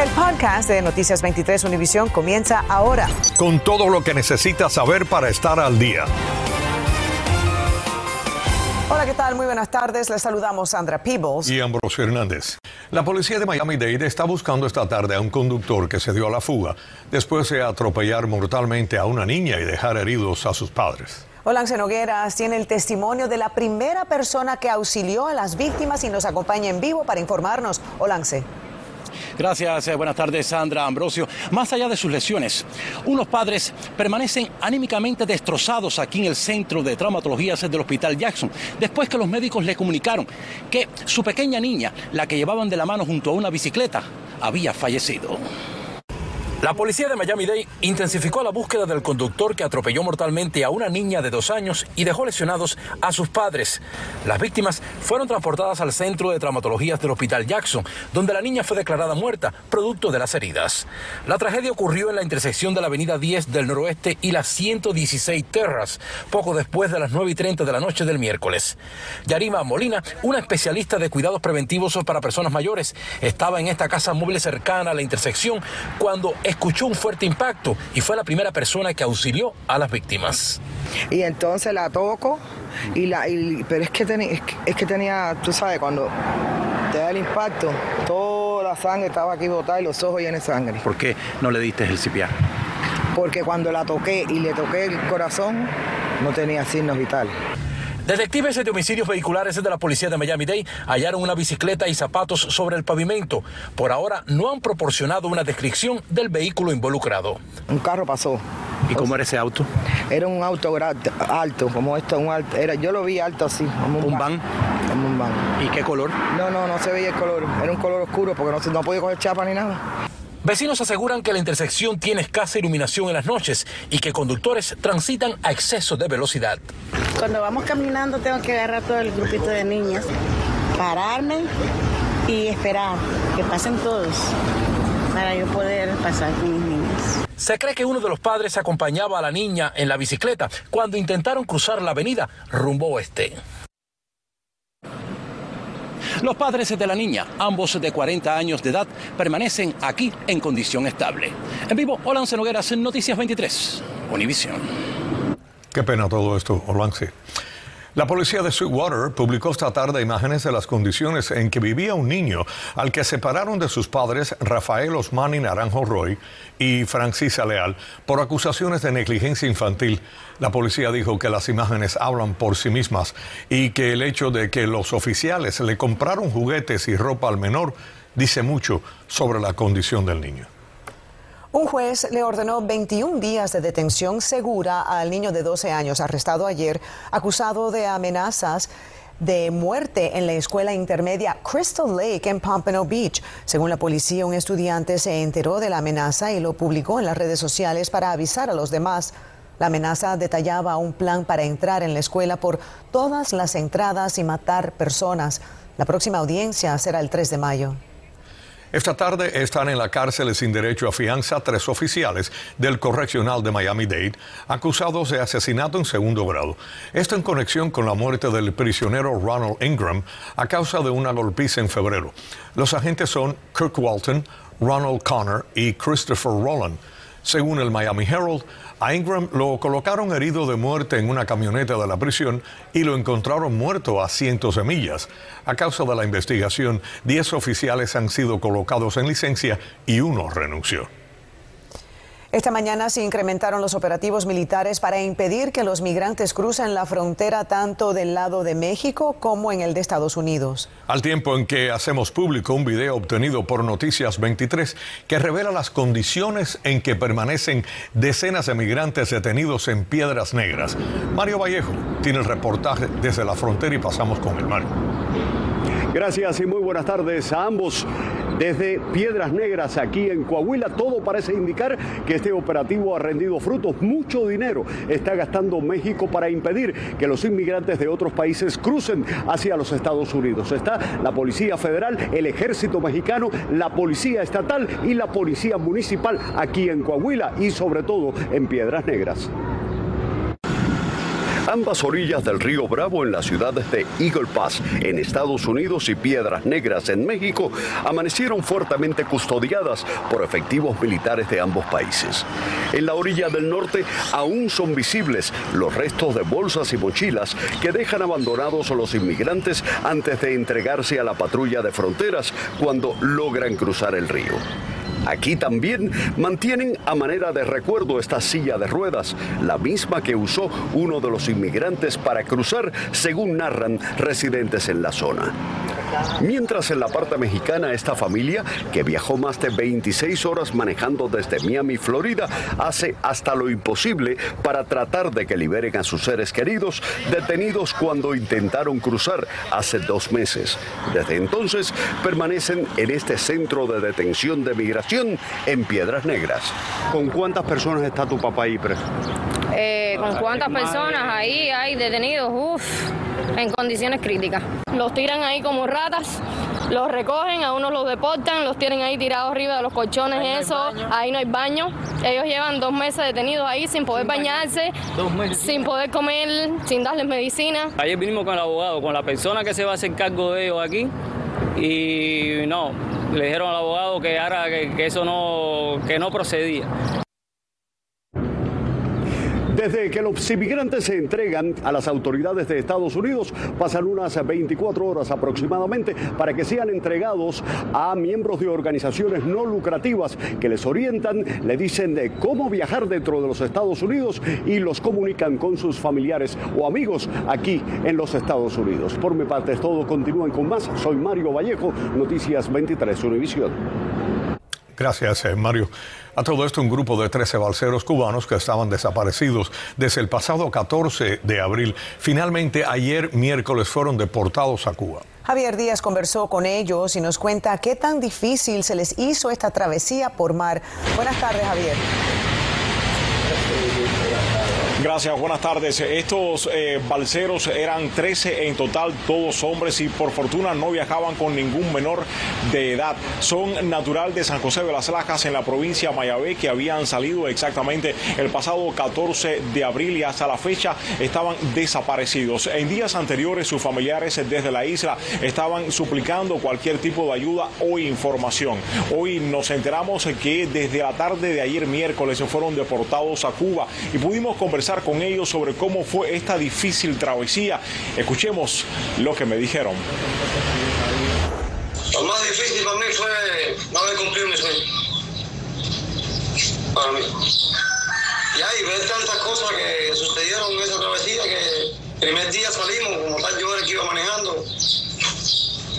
El podcast de Noticias 23 Univisión comienza ahora. Con todo lo que necesitas saber para estar al día. Hola, ¿qué tal? Muy buenas tardes. Les saludamos Sandra Peebles. Y Ambrosio Hernández. La policía de Miami-Dade está buscando esta tarde a un conductor que se dio a la fuga después de atropellar mortalmente a una niña y dejar heridos a sus padres. Olance Nogueras tiene el testimonio de la primera persona que auxilió a las víctimas y nos acompaña en vivo para informarnos. Olance. Gracias, eh, buenas tardes Sandra Ambrosio. Más allá de sus lesiones, unos padres permanecen anímicamente destrozados aquí en el centro de traumatologías del Hospital Jackson, después que los médicos le comunicaron que su pequeña niña, la que llevaban de la mano junto a una bicicleta, había fallecido. La policía de Miami-Dade intensificó la búsqueda del conductor que atropelló mortalmente a una niña de dos años y dejó lesionados a sus padres. Las víctimas fueron transportadas al centro de traumatologías del Hospital Jackson, donde la niña fue declarada muerta, producto de las heridas. La tragedia ocurrió en la intersección de la avenida 10 del noroeste y la 116 Terras, poco después de las 9 y 30 de la noche del miércoles. Yarima Molina, una especialista de cuidados preventivos para personas mayores, estaba en esta casa móvil cercana a la intersección cuando escuchó un fuerte impacto y fue la primera persona que auxilió a las víctimas. Y entonces la toco, y la, pero es que, es, que, tenía, tú sabes, cuando te da el impacto, toda la sangre estaba aquí botada y los ojos llenos de sangre. ¿Por qué no le diste el CPR? Porque cuando la toqué y le toqué el corazón, no tenía signos vitales. Detectives de homicidios vehiculares de la policía de Miami-Dade hallaron una bicicleta y zapatos sobre el pavimento. Por ahora no han proporcionado una descripción del vehículo involucrado. Un carro pasó. ¿Y cómo era ese auto? Era un auto alto, como esto, un alto, era, yo lo vi alto así. Como un, van. Como un van. ¿Y qué color? No, no, no se veía el color. Era un color oscuro porque no, no podía coger chapa ni nada. Vecinos aseguran que la intersección tiene escasa iluminación en las noches y que conductores transitan a exceso de velocidad. Cuando vamos caminando tengo que agarrar todo el grupito de niñas, pararme y esperar que pasen todos para yo poder pasar con mis niñas. Se cree que uno de los padres acompañaba a la niña en la bicicleta cuando intentaron cruzar la avenida rumbo oeste. Los padres de la niña, ambos de 40 años de edad, permanecen aquí en condición estable. En vivo, Olance Nogueras, Noticias 23, Univisión. Qué pena todo esto, Olance. La policía de Sweetwater publicó esta tarde imágenes de las condiciones en que vivía un niño al que separaron de sus padres Rafael Osmani Naranjo Roy y Francisa Leal por acusaciones de negligencia infantil. La policía dijo que las imágenes hablan por sí mismas y que el hecho de que los oficiales le compraron juguetes y ropa al menor dice mucho sobre la condición del niño. Un juez le ordenó 21 días de detención segura al niño de 12 años arrestado ayer, acusado de amenazas de muerte en la escuela intermedia Crystal Lake en Pompano Beach. Según la policía, un estudiante se enteró de la amenaza y lo publicó en las redes sociales para avisar a los demás. La amenaza detallaba un plan para entrar en la escuela por todas las entradas y matar personas. La próxima audiencia será el 3 de mayo. Esta tarde están en la cárcel sin derecho a fianza tres oficiales del correccional de Miami-Dade acusados de asesinato en segundo grado. Esto en conexión con la muerte del prisionero Ronald Ingram a causa de una golpiza en febrero. Los agentes son Kirk Walton, Ronald Connor y Christopher Rowland. Según el Miami Herald, a Ingram lo colocaron herido de muerte en una camioneta de la prisión y lo encontraron muerto a cientos de millas. A causa de la investigación, 10 oficiales han sido colocados en licencia y uno renunció. Esta mañana se incrementaron los operativos militares para impedir que los migrantes crucen la frontera tanto del lado de México como en el de Estados Unidos. Al tiempo en que hacemos público un video obtenido por Noticias 23 que revela las condiciones en que permanecen decenas de migrantes detenidos en Piedras Negras. Mario Vallejo tiene el reportaje desde la frontera y pasamos con el Mario. Gracias y muy buenas tardes a ambos. Desde Piedras Negras, aquí en Coahuila, todo parece indicar que este operativo ha rendido frutos. Mucho dinero está gastando México para impedir que los inmigrantes de otros países crucen hacia los Estados Unidos. Está la Policía Federal, el Ejército Mexicano, la Policía Estatal y la Policía Municipal aquí en Coahuila y sobre todo en Piedras Negras. Ambas orillas del río Bravo en las ciudades de Eagle Pass en Estados Unidos y Piedras Negras en México amanecieron fuertemente custodiadas por efectivos militares de ambos países. En la orilla del norte aún son visibles los restos de bolsas y mochilas que dejan abandonados a los inmigrantes antes de entregarse a la patrulla de fronteras cuando logran cruzar el río. Aquí también mantienen a manera de recuerdo esta silla de ruedas, la misma que usó uno de los inmigrantes para cruzar, según narran residentes en la zona. Mientras en la parte mexicana esta familia, que viajó más de 26 horas manejando desde Miami, Florida, hace hasta lo imposible para tratar de que liberen a sus seres queridos detenidos cuando intentaron cruzar hace dos meses. Desde entonces permanecen en este centro de detención de migración en Piedras Negras. ¿Con cuántas personas está tu papá ahí preso? Eh, ¿Con cuántas personas ahí hay detenidos? En condiciones críticas. Los tiran ahí como ratas, los recogen, a unos los deportan, los tienen ahí tirados arriba de los colchones, eso, ahí no hay baño. Ellos llevan dos meses detenidos ahí sin poder bañarse, sin poder comer, sin darles medicina. Ayer vinimos con el abogado, con la persona que se va a hacer cargo de ellos aquí y no, le dijeron al abogado que ahora que, que eso no, que no procedía. Desde que los inmigrantes se entregan a las autoridades de Estados Unidos, pasan unas 24 horas aproximadamente para que sean entregados a miembros de organizaciones no lucrativas que les orientan, le dicen de cómo viajar dentro de los Estados Unidos y los comunican con sus familiares o amigos aquí en los Estados Unidos. Por mi parte es todo, continúen con más. Soy Mario Vallejo, Noticias 23 Univisión. Gracias, eh, Mario. A todo esto, un grupo de 13 balseros cubanos que estaban desaparecidos desde el pasado 14 de abril, finalmente ayer miércoles fueron deportados a Cuba. Javier Díaz conversó con ellos y nos cuenta qué tan difícil se les hizo esta travesía por mar. Buenas tardes, Javier. Gracias, buenas tardes. Estos eh, balseros eran 13 en total, todos hombres y por fortuna no viajaban con ningún menor de edad. Son natural de San José de las Lajas en la provincia de Mayabé que habían salido exactamente el pasado 14 de abril y hasta la fecha estaban desaparecidos. En días anteriores sus familiares desde la isla estaban suplicando cualquier tipo de ayuda o información. Hoy nos enteramos que desde la tarde de ayer miércoles se fueron deportados a Cuba y pudimos conversar con ellos sobre cómo fue esta difícil travesía. Escuchemos lo que me dijeron. Lo más difícil para mí fue no haber cumplido mi sueño. Para mí. Y ahí ver tantas cosas que sucedieron en esa travesía que el primer día salimos, como tal yo el que iba manejando.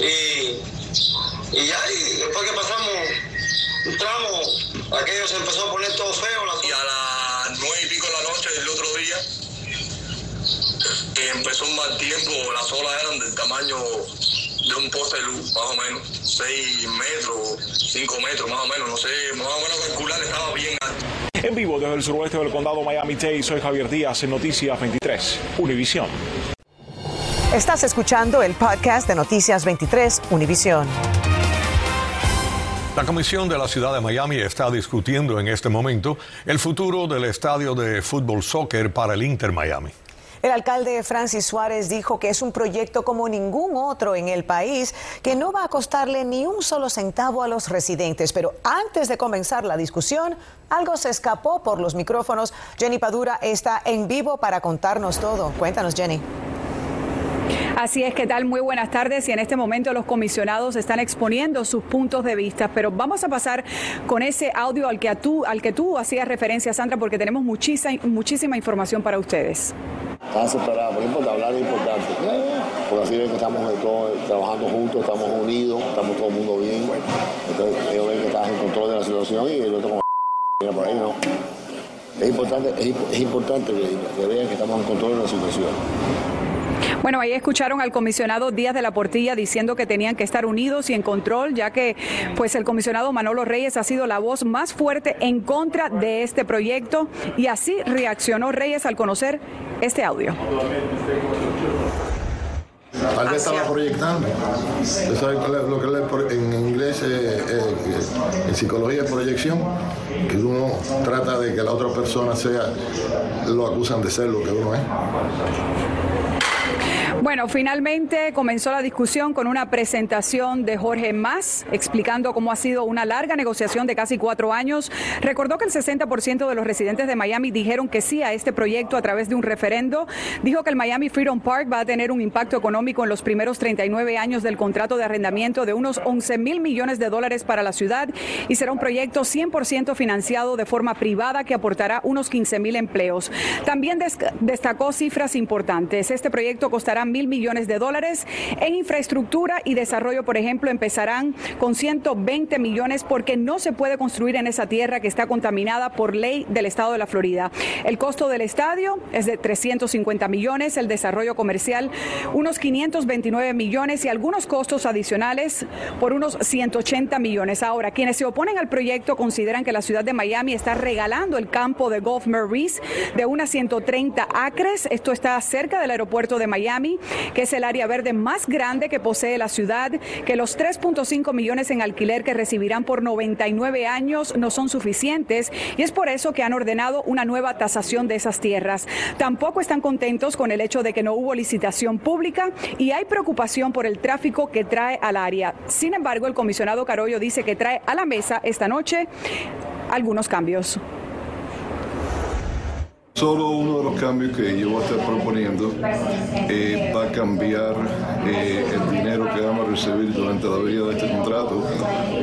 Y, y después que pasamos un tramo, aquello se empezó a poner todo feo. Que empezó un mal tiempo, las olas eran del tamaño de un poste de luz, más o menos, 6 metros, 5 metros, más o menos, no sé, más o menos calcular, estaba bien alto. En vivo desde el suroeste del condado Miami-Dade, soy Javier Díaz en Noticias 23, Univisión. Estás escuchando el podcast de Noticias 23, Univisión. La Comisión de la Ciudad de Miami está discutiendo en este momento el futuro del estadio de fútbol soccer para el Inter Miami. El alcalde Francis Suárez dijo que es un proyecto como ningún otro en el país, que no va a costarle ni un solo centavo a los residentes. Pero antes de comenzar la discusión, algo se escapó por los micrófonos. Jenny Padura está en vivo para contarnos todo. Cuéntanos, Jenny. Así es, ¿qué tal? Muy buenas tardes. Y en este momento los comisionados están exponiendo sus puntos de vista, pero vamos a pasar con ese audio al que tú, hacías referencia, Sandra, porque tenemos muchísima información para ustedes. Están desesperados, porque importa, hablar es importante. Porque así ven que estamos todos trabajando juntos, estamos unidos, estamos todo el mundo bien. Entonces ellos ven que estás en control de la situación y el otro como por ahí no. Es importante, es, importante que vean que estamos en control de la situación. Bueno, ahí escucharon al comisionado Díaz de la Portilla diciendo que tenían que estar unidos y en control, ya que pues el comisionado Manolo Reyes ha sido la voz más fuerte en contra de este proyecto y así reaccionó Reyes al conocer este audio. Tal vez estaba proyectando. ¿Sabes lo que en inglés, en psicología es proyección? Que uno trata de que la otra persona sea, lo acusan de ser lo que uno es. Bueno, finalmente comenzó la discusión con una presentación de Jorge Más, explicando cómo ha sido una larga negociación de casi cuatro años. Recordó que el 60% de los residentes de Miami dijeron que sí a este proyecto a través de un referendo. Dijo que el Miami Freedom Park va a tener un impacto económico en los primeros 39 años del contrato de arrendamiento de unos 11 mil millones de dólares para la ciudad y será un proyecto 100% financiado de forma privada que aportará unos 15 mil empleos. También destacó cifras importantes. Este proyecto costará mil millones de dólares. En infraestructura y desarrollo, por ejemplo, empezarán con 120 millones porque no se puede construir en esa tierra que está contaminada por ley del estado de la Florida. El costo del estadio es de 350 millones, el desarrollo comercial unos 529 millones y algunos costos adicionales por unos 180 millones. Ahora, quienes se oponen al proyecto consideran que la ciudad de Miami está regalando el campo de Gulf Maurice de unas 130 acres. Esto está cerca del aeropuerto de Miami que es el área verde más grande que posee la ciudad, que los 3.5 millones en alquiler que recibirán por 99 años no son suficientes y es por eso que han ordenado una nueva tasación de esas tierras. Tampoco están contentos con el hecho de que no hubo licitación pública y hay preocupación por el tráfico que trae al área. Sin embargo, el comisionado Carollo dice que trae a la mesa esta noche algunos cambios. Solo uno de los cambios que yo voy a estar proponiendo eh, va a cambiar eh, el dinero que vamos a recibir durante la vida de este contrato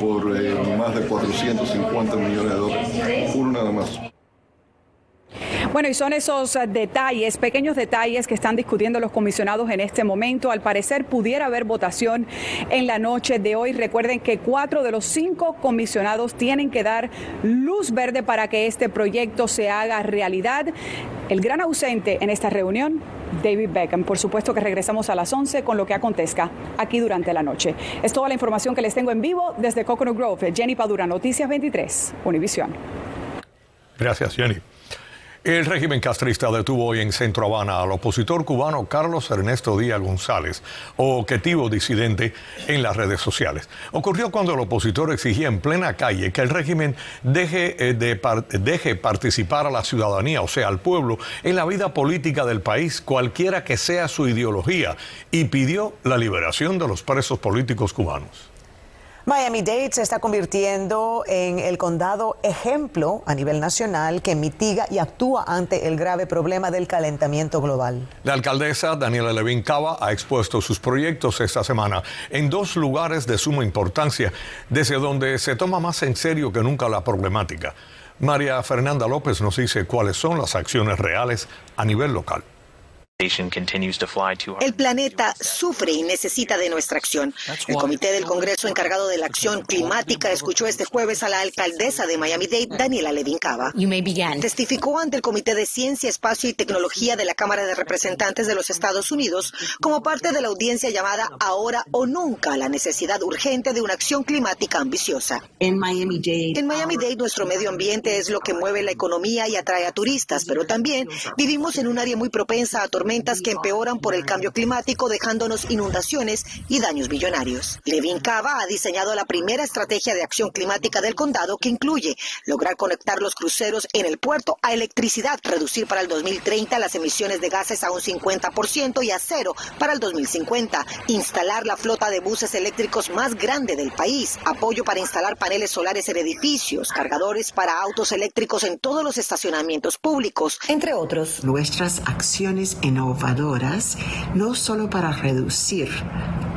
por eh, más de 450 millones de dólares. Uno nada más. Bueno, y son esos eh, detalles, pequeños detalles que están discutiendo los comisionados en este momento. Al parecer pudiera haber votación en la noche de hoy. Recuerden que cuatro de los cinco comisionados tienen que dar luz verde para que este proyecto se haga realidad. El gran ausente en esta reunión, David Beckham. Por supuesto que regresamos a las 11 con lo que acontezca aquí durante la noche. Es toda la información que les tengo en vivo desde Coconut Grove. Jenny Padura, Noticias 23, Univisión. Gracias, Jenny. El régimen castrista detuvo hoy en Centro Habana al opositor cubano Carlos Ernesto Díaz González, objetivo disidente en las redes sociales. Ocurrió cuando el opositor exigía en plena calle que el régimen deje, eh, de deje participar a la ciudadanía, o sea, al pueblo, en la vida política del país, cualquiera que sea su ideología, y pidió la liberación de los presos políticos cubanos. Miami-Dade se está convirtiendo en el condado ejemplo a nivel nacional que mitiga y actúa ante el grave problema del calentamiento global. La alcaldesa Daniela Levin Cava ha expuesto sus proyectos esta semana en dos lugares de suma importancia, desde donde se toma más en serio que nunca la problemática. María Fernanda López nos dice cuáles son las acciones reales a nivel local. El planeta sufre y necesita de nuestra acción. El Comité del Congreso encargado de la acción climática escuchó este jueves a la alcaldesa de Miami-Dade, Daniela Levin Cava. Testificó ante el Comité de Ciencia, Espacio y Tecnología de la Cámara de Representantes de los Estados Unidos como parte de la audiencia llamada Ahora o Nunca, la necesidad urgente de una acción climática ambiciosa. En Miami-Dade, nuestro medio ambiente es lo que mueve la economía y atrae a turistas, pero también vivimos en un área muy propensa a tormentas que empeoran por el cambio climático, dejándonos inundaciones y daños millonarios. Levin Cava ha diseñado la primera estrategia de acción climática del condado que incluye lograr conectar los cruceros en el puerto a electricidad, reducir para el 2030 las emisiones de gases a un 50% y a cero para el 2050, instalar la flota de buses eléctricos más grande del país, apoyo para instalar paneles solares en edificios, cargadores para autos eléctricos en todos los estacionamientos públicos, entre otros. Nuestras acciones en innovadoras, no solo para reducir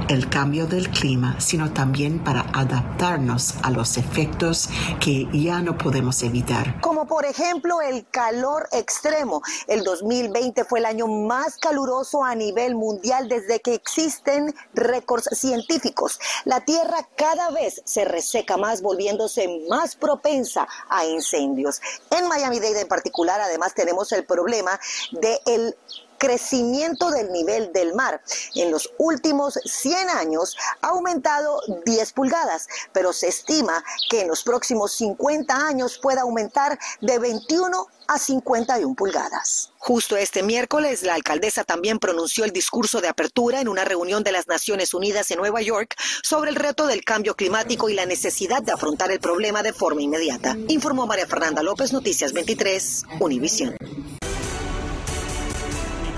el cambio del clima, sino también para adaptarnos a los efectos que ya no podemos evitar. Como por ejemplo el calor extremo. El 2020 fue el año más caluroso a nivel mundial desde que existen récords científicos. La Tierra cada vez se reseca más, volviéndose más propensa a incendios. En Miami-Dade en particular, además, tenemos el problema del crecimiento del nivel del mar. En los últimos 100 años ha aumentado 10 pulgadas, pero se estima que en los próximos 50 años pueda aumentar de 21 a 51 pulgadas. Justo este miércoles, la alcaldesa también pronunció el discurso de apertura en una reunión de las Naciones Unidas en Nueva York sobre el reto del cambio climático y la necesidad de afrontar el problema de forma inmediata. Informó María Fernanda López, Noticias 23, Univisión.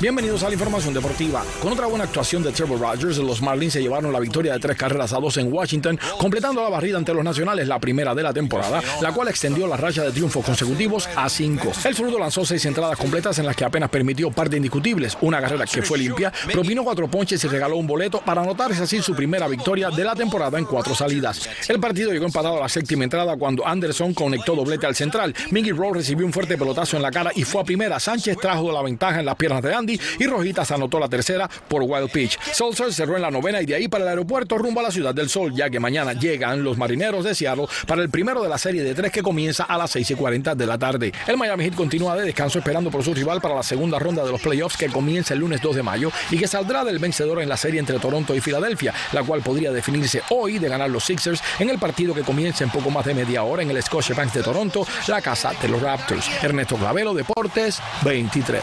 Bienvenidos a la información deportiva. Con otra buena actuación de Trevor Rogers, los Marlins se llevaron la victoria de tres carreras a dos en Washington, completando la barrida ante los nacionales, la primera de la temporada, la cual extendió la racha de triunfos consecutivos a cinco. El zurdo lanzó seis entradas completas en las que apenas permitió par de indiscutibles, una carrera que fue limpia, propinó cuatro ponches y regaló un boleto para anotarse así su primera victoria de la temporada en cuatro salidas. El partido llegó empatado a la séptima entrada cuando Anderson conectó doblete al central. Mingy Rowe recibió un fuerte pelotazo en la cara y fue a primera. Sánchez trajo la ventaja en las piernas de Andy y Rojitas anotó la tercera por Wild Pitch. Sulzer cerró en la novena y de ahí para el aeropuerto rumbo a la ciudad del sol, ya que mañana llegan los marineros de Seattle para el primero de la serie de tres que comienza a las 6 y 40 de la tarde. El Miami Heat continúa de descanso esperando por su rival para la segunda ronda de los playoffs que comienza el lunes 2 de mayo y que saldrá del vencedor en la serie entre Toronto y Filadelfia, la cual podría definirse hoy de ganar los Sixers en el partido que comienza en poco más de media hora en el Scotiabank de Toronto, la casa de los Raptors. Ernesto Clavelo, Deportes 23.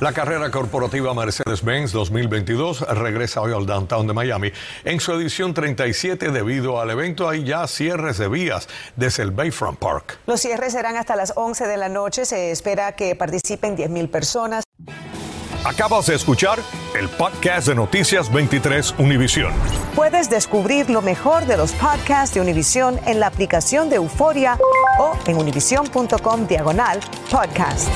La carrera corporativa Mercedes-Benz 2022 regresa hoy al downtown de Miami. En su edición 37, debido al evento, hay ya cierres de vías desde el Bayfront Park. Los cierres serán hasta las 11 de la noche. Se espera que participen 10.000 personas. Acabas de escuchar el podcast de Noticias 23 Univisión. Puedes descubrir lo mejor de los podcasts de Univisión en la aplicación de Euforia o en univision.com diagonal podcasts.